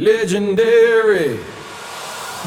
Legendary.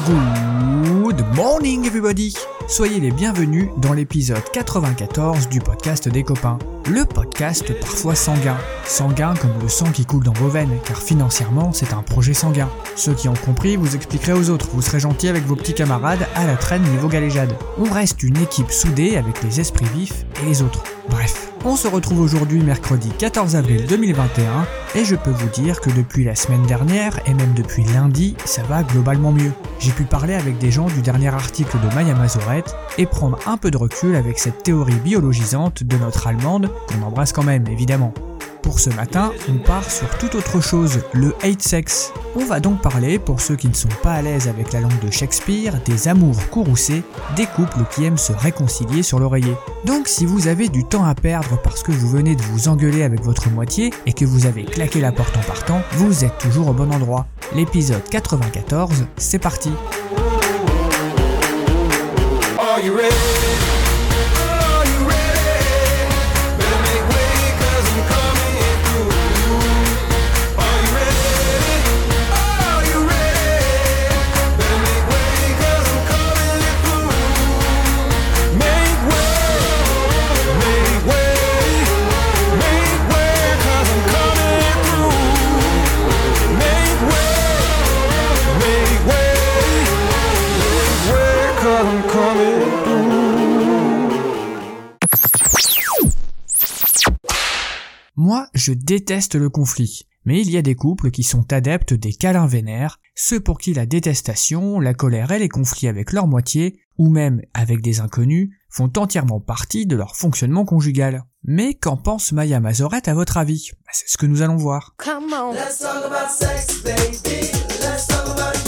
Good morning everybody Soyez les bienvenus dans l'épisode 94 du podcast des copains. Le podcast parfois sanguin. Sanguin comme le sang qui coule dans vos veines, car financièrement c'est un projet sanguin. Ceux qui ont compris, vous expliquerez aux autres, vous serez gentil avec vos petits camarades à la traîne niveau galéjade. On reste une équipe soudée avec les esprits vifs et les autres. Bref, on se retrouve aujourd'hui mercredi 14 avril 2021 et je peux vous dire que depuis la semaine dernière et même depuis lundi, ça va globalement mieux. J'ai pu parler avec des gens du dernier article de Maya Et prendre un peu de recul avec cette théorie biologisante de notre allemande qu'on embrasse quand même évidemment. Pour ce matin, on part sur toute autre chose, le hate sex. On va donc parler, pour ceux qui ne sont pas à l'aise avec la langue de Shakespeare, des amours courroucés, des couples qui aiment se réconcilier sur l'oreiller. Donc si vous avez du temps à perdre parce que vous venez de vous engueuler avec votre moitié et que vous avez claqué la porte en partant, vous êtes toujours au bon endroit. L'épisode 94, c'est parti. You ready? Moi, je déteste le conflit. Mais il y a des couples qui sont adeptes des câlins vénères, ceux pour qui la détestation, la colère et les conflits avec leur moitié, ou même avec des inconnus, font entièrement partie de leur fonctionnement conjugal. Mais qu'en pense Maya Mazorette à votre avis? Bah, C'est ce que nous allons voir. Come on. Let's talk about sex, baby. Let's talk about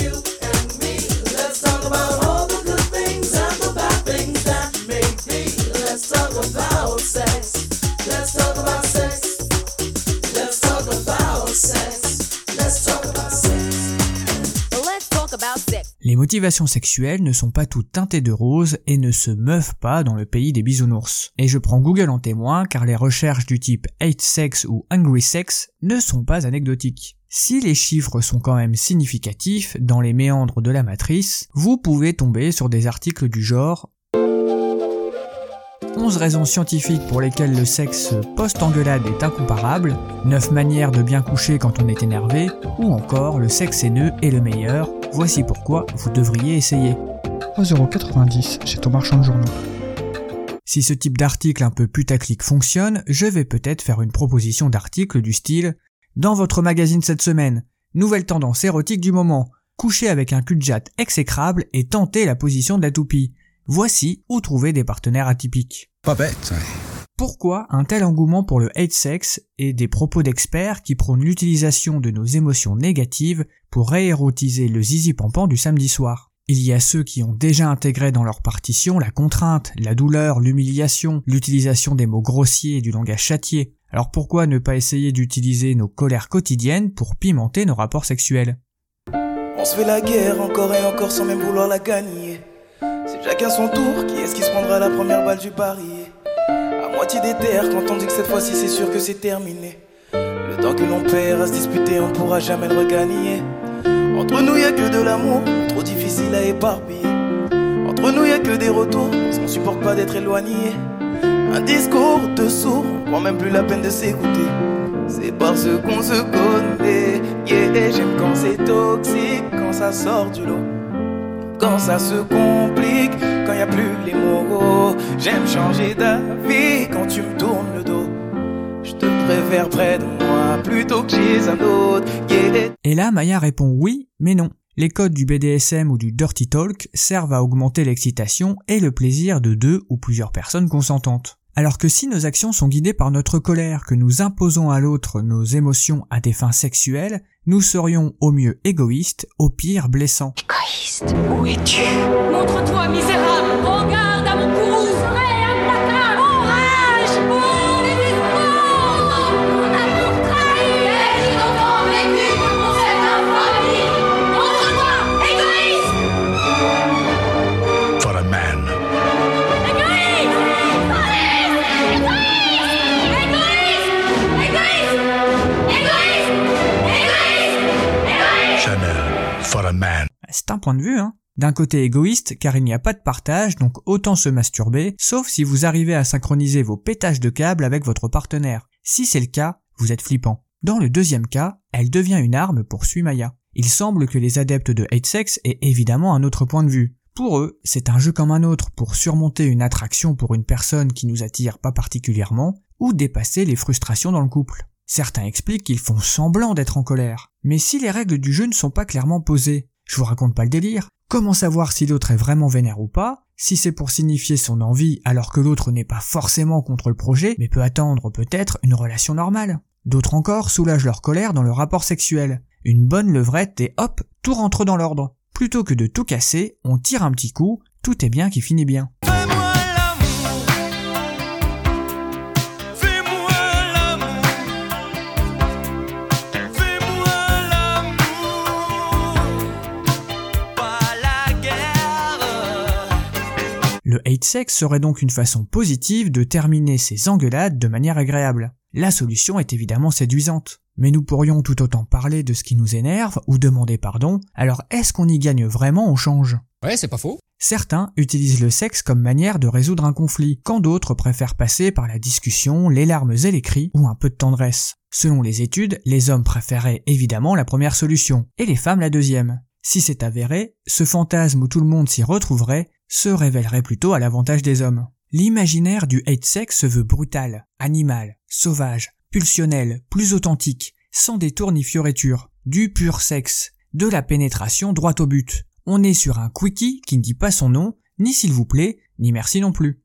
motivations sexuelles ne sont pas toutes teintées de rose et ne se meuvent pas dans le pays des bisounours. Et je prends Google en témoin car les recherches du type hate sex ou hungry sex ne sont pas anecdotiques. Si les chiffres sont quand même significatifs dans les méandres de la matrice, vous pouvez tomber sur des articles du genre 11 raisons scientifiques pour lesquelles le sexe post-engueulade est incomparable, 9 manières de bien coucher quand on est énervé, ou encore le sexe haineux est le meilleur, voici pourquoi vous devriez essayer. 3,90€ chez ton marchand de journaux. Si ce type d'article un peu putaclic fonctionne, je vais peut-être faire une proposition d'article du style Dans votre magazine cette semaine, nouvelle tendance érotique du moment, coucher avec un cul de jatte exécrable et tenter la position de la toupie. Voici où trouver des partenaires atypiques. Pas bête. Pourquoi un tel engouement pour le hate sex et des propos d'experts qui prônent l'utilisation de nos émotions négatives pour réérotiser le zizi pampan du samedi soir? Il y a ceux qui ont déjà intégré dans leur partition la contrainte, la douleur, l'humiliation, l'utilisation des mots grossiers et du langage châtié. Alors pourquoi ne pas essayer d'utiliser nos colères quotidiennes pour pimenter nos rapports sexuels? On se fait la guerre encore et encore sans même vouloir la gagner. Chacun son tour, qui est-ce qui se prendra la première balle du pari? À moitié des terres, quand on dit que cette fois-ci c'est sûr que c'est terminé. Le temps que l'on perd à se disputer, on pourra jamais le regagner. Entre nous y a que de l'amour, trop difficile à éparpiller. Entre nous y a que des retours, parce qu'on supporte pas d'être éloigné. Un discours de sourd, on prend même plus la peine de s'écouter. C'est parce qu'on se connaît, yeah, j'aime quand c'est toxique, quand ça sort du lot. Quand ça se complique, quand y a plus les mots, j'aime changer d'avis quand tu me tournes le dos. Je te préfère près de moi plutôt que chez un autre, yeah. Et là, Maya répond oui, mais non. Les codes du BDSM ou du dirty talk servent à augmenter l'excitation et le plaisir de deux ou plusieurs personnes consentantes. Alors que si nos actions sont guidées par notre colère, que nous imposons à l'autre nos émotions à des fins sexuelles, nous serions au mieux égoïstes, au pire blessants. Montre-toi, misérable Regarde de vue, hein. D'un côté égoïste, car il n'y a pas de partage, donc autant se masturber, sauf si vous arrivez à synchroniser vos pétages de câbles avec votre partenaire. Si c'est le cas, vous êtes flippant. Dans le deuxième cas, elle devient une arme pour Suimaya. Il semble que les adeptes de hate sex aient évidemment un autre point de vue. Pour eux, c'est un jeu comme un autre pour surmonter une attraction pour une personne qui nous attire pas particulièrement, ou dépasser les frustrations dans le couple. Certains expliquent qu'ils font semblant d'être en colère. Mais si les règles du jeu ne sont pas clairement posées, je vous raconte pas le délire, comment savoir si l'autre est vraiment vénère ou pas, si c'est pour signifier son envie alors que l'autre n'est pas forcément contre le projet, mais peut attendre peut-être une relation normale. D'autres encore soulagent leur colère dans le rapport sexuel. Une bonne levrette et hop, tout rentre dans l'ordre. Plutôt que de tout casser, on tire un petit coup, tout est bien qui finit bien. Le hate sex serait donc une façon positive de terminer ces engueulades de manière agréable. La solution est évidemment séduisante. Mais nous pourrions tout autant parler de ce qui nous énerve ou demander pardon, alors est-ce qu'on y gagne vraiment au change? Ouais, c'est pas faux. Certains utilisent le sexe comme manière de résoudre un conflit, quand d'autres préfèrent passer par la discussion, les larmes et les cris, ou un peu de tendresse. Selon les études, les hommes préféraient évidemment la première solution, et les femmes la deuxième. Si c'est avéré, ce fantasme où tout le monde s'y retrouverait se révélerait plutôt à l'avantage des hommes. L'imaginaire du hate sex se veut brutal, animal, sauvage, pulsionnel, plus authentique, sans détour ni fioritures, du pur sexe, de la pénétration droit au but. On est sur un quickie qui ne dit pas son nom, ni s'il vous plaît, ni merci non plus.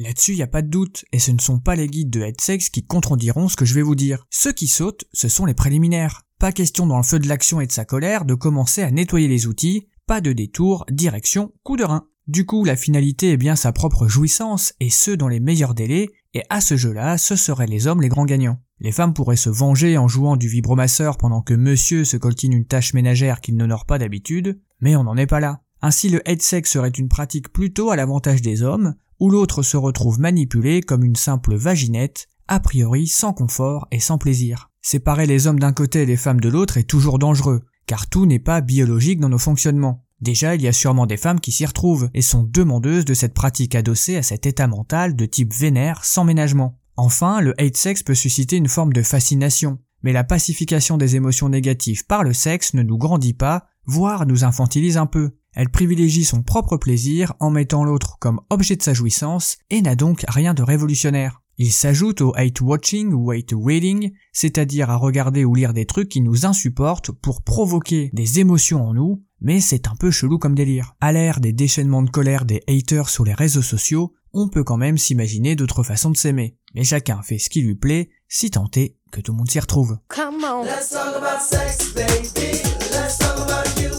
Là-dessus, y a pas de doute, et ce ne sont pas les guides de head sex qui contrediront ce que je vais vous dire. Ceux qui sautent, ce sont les préliminaires. Pas question dans le feu de l'action et de sa colère de commencer à nettoyer les outils, pas de détour, direction, coup de rein. Du coup, la finalité est bien sa propre jouissance, et ce dans les meilleurs délais, et à ce jeu-là, ce seraient les hommes les grands gagnants. Les femmes pourraient se venger en jouant du vibromasseur pendant que monsieur se coltine une tâche ménagère qu'il n'honore pas d'habitude, mais on n'en est pas là. Ainsi le head sex serait une pratique plutôt à l'avantage des hommes, où l'autre se retrouve manipulé comme une simple vaginette, a priori sans confort et sans plaisir. Séparer les hommes d'un côté et les femmes de l'autre est toujours dangereux, car tout n'est pas biologique dans nos fonctionnements. Déjà, il y a sûrement des femmes qui s'y retrouvent et sont demandeuses de cette pratique adossée à cet état mental de type vénère sans ménagement. Enfin, le hate sex peut susciter une forme de fascination, mais la pacification des émotions négatives par le sexe ne nous grandit pas, voire nous infantilise un peu. Elle privilégie son propre plaisir en mettant l'autre comme objet de sa jouissance et n'a donc rien de révolutionnaire. Il s'ajoute au hate watching ou hate reading, c'est-à-dire à regarder ou lire des trucs qui nous insupportent pour provoquer des émotions en nous, mais c'est un peu chelou comme délire. À l'ère des déchaînements de colère des haters sur les réseaux sociaux, on peut quand même s'imaginer d'autres façons de s'aimer. Mais chacun fait ce qui lui plaît, si tant est que tout le monde s'y retrouve. Come on. Let's talk about sex, baby. Let's talk about you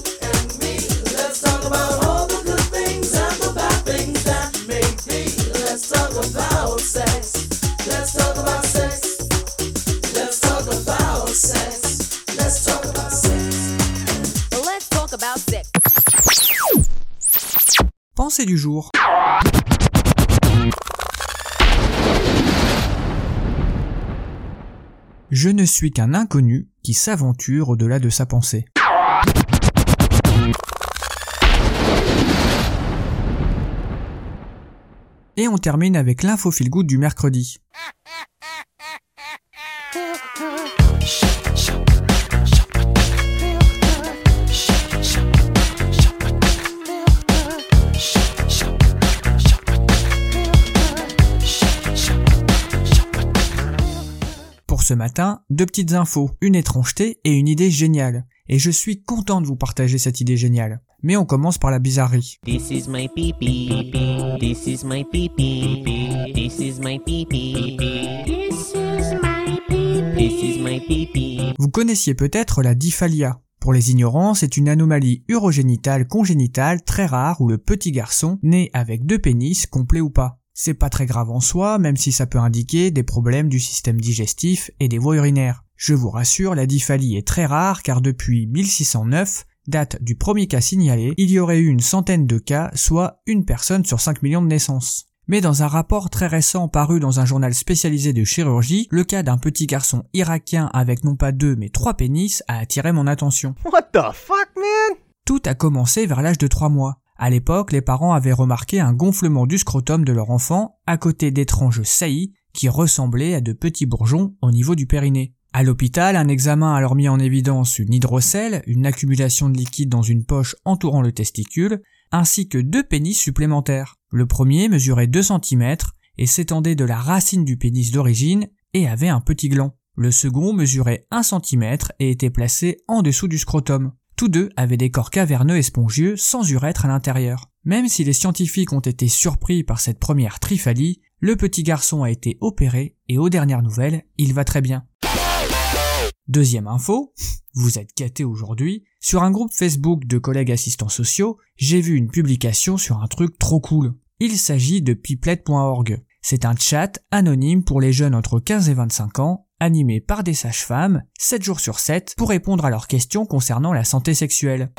Pensée du jour. Je ne suis qu'un inconnu qui s'aventure au-delà de sa pensée. Et on termine avec l'info feel good du mercredi. Pour ce matin, deux petites infos, une étrangeté et une idée géniale. Et je suis content de vous partager cette idée géniale. Mais on commence par la bizarrerie. This is my pee pee. This is my pee pee. This is my pee pee. This is my pee pee. This is my pee pee. Vous connaissiez peut-être la dyphalia. Pour les ignorants, c'est une anomalie urogénitale congénitale très rare où le petit garçon naît avec deux pénis, complets ou pas. C'est pas très grave en soi, même si ça peut indiquer des problèmes du système digestif et des voies urinaires. Je vous rassure, la dyphalie est très rare car depuis 1609, date du premier cas signalé, il y aurait eu une centaine de cas, soit une personne sur 5 millions de naissances. Mais dans un rapport très récent paru dans un journal spécialisé de chirurgie, le cas d'un petit garçon irakien avec non pas deux mais trois pénis a attiré mon attention. What the fuck, man? Tout a commencé vers l'âge de 3 mois. À l'époque, les parents avaient remarqué un gonflement du scrotum de leur enfant à côté d'étranges saillies qui ressemblaient à de petits bourgeons au niveau du périnée. À l'hôpital, un examen a alors mis en évidence une hydrocèle, une accumulation de liquide dans une poche entourant le testicule, ainsi que deux pénis supplémentaires. Le premier mesurait 2 cm et s'étendait de la racine du pénis d'origine et avait un petit gland. Le second mesurait 1 cm et était placé en dessous du scrotum. Tous deux avaient des corps caverneux et spongieux sans urètre à l'intérieur. Même si les scientifiques ont été surpris par cette première triphalie, le petit garçon a été opéré et aux dernières nouvelles, il va très bien. Deuxième info, vous êtes gâtés aujourd'hui, sur un groupe Facebook de collègues assistants sociaux, j'ai vu une publication sur un truc trop cool. Il s'agit de pipelette.org. C'est un chat anonyme pour les jeunes entre 15 et 25 ans, animé par des sages-femmes, 7 jours sur 7, pour répondre à leurs questions concernant la santé sexuelle.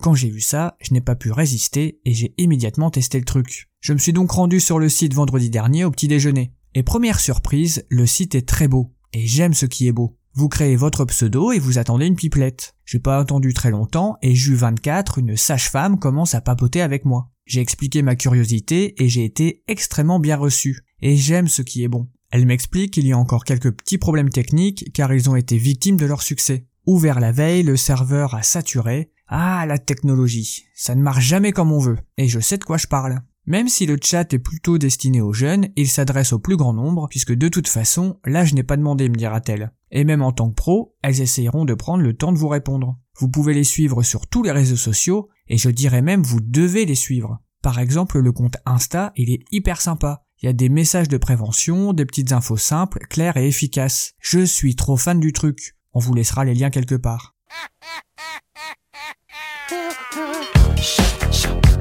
Quand j'ai vu ça, je n'ai pas pu résister et j'ai immédiatement testé le truc. Je me suis donc rendu sur le site vendredi dernier au petit déjeuner. Et première surprise, le site est très beau. Et j'aime ce qui est beau. Vous créez votre pseudo et vous attendez une pipelette. J'ai pas attendu très longtemps et Ju 24, une sage-femme, commence à papoter avec moi. J'ai expliqué ma curiosité et j'ai été extrêmement bien reçu. Et j'aime ce qui est bon. Elle m'explique qu'il y a encore quelques petits problèmes techniques car ils ont été victimes de leur succès. Ouvert la veille, le serveur a saturé. Ah, la technologie. Ça ne marche jamais comme on veut. Et je sais de quoi je parle. Même si le chat est plutôt destiné aux jeunes, il s'adresse au plus grand nombre, puisque de toute façon, l'âge n'est pas demandé, me dira-t-elle. Et même en tant que pro, elles essayeront de prendre le temps de vous répondre. Vous pouvez les suivre sur tous les réseaux sociaux, et je dirais même vous devez les suivre. Par exemple, le compte Insta, il est hyper sympa. Il y a des messages de prévention, des petites infos simples, claires et efficaces. Je suis trop fan du truc. On vous laissera les liens quelque part.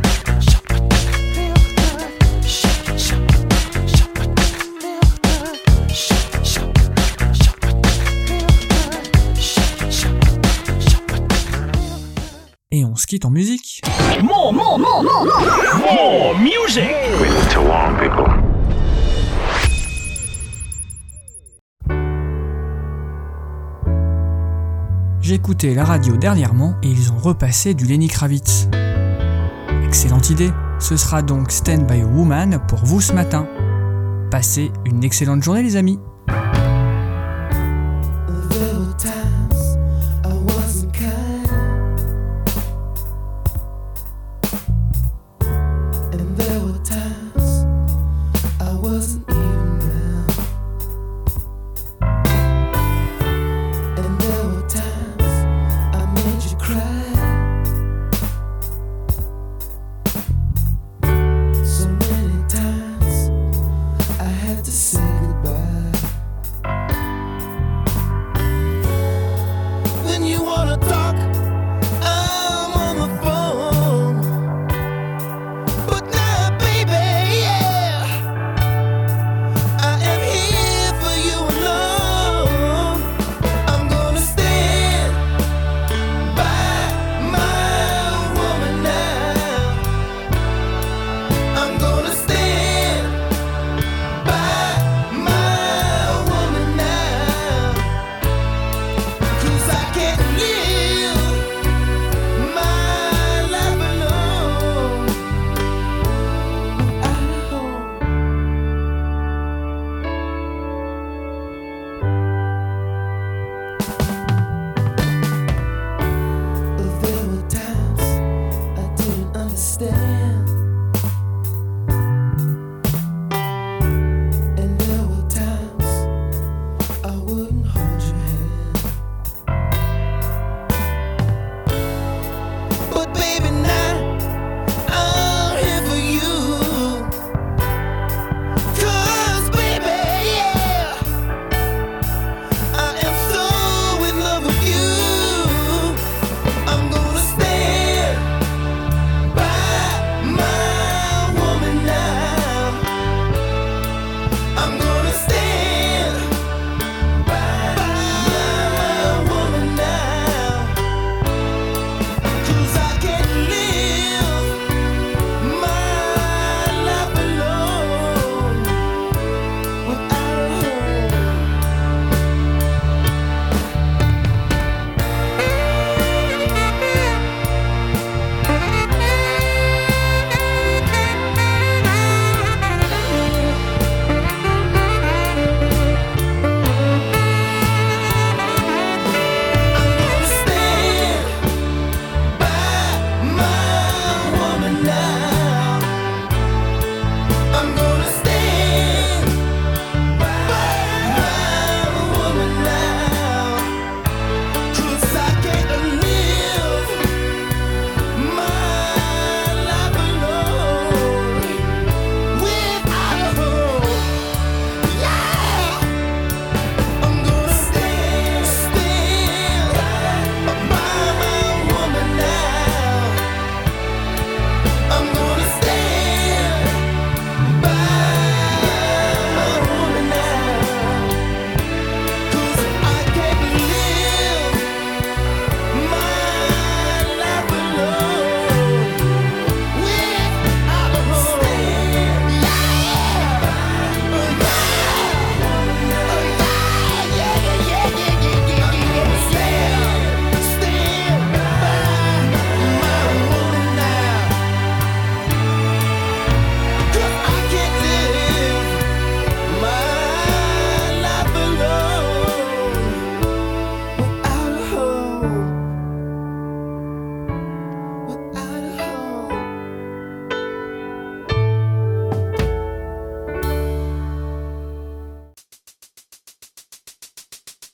Et on se quitte en musique. J'ai écouté la radio dernièrement et ils ont repassé du Lenny Kravitz. Excellente idée. Ce sera donc Stand by a Woman pour vous ce matin. Passez une excellente journée les amis.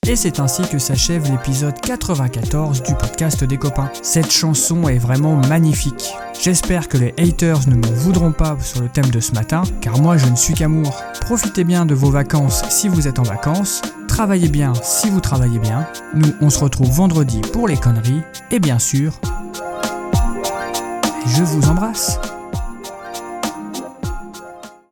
Et c'est ainsi que s'achève l'épisode 94 du podcast des copains. Cette chanson est vraiment magnifique. J'espère que les haters ne m'en voudront pas sur le thème de ce matin, car moi je ne suis qu'amour. Profitez bien de vos vacances si vous êtes en vacances, travaillez bien si vous travaillez bien. Nous, on se retrouve vendredi pour les conneries, et bien sûr, je vous embrasse.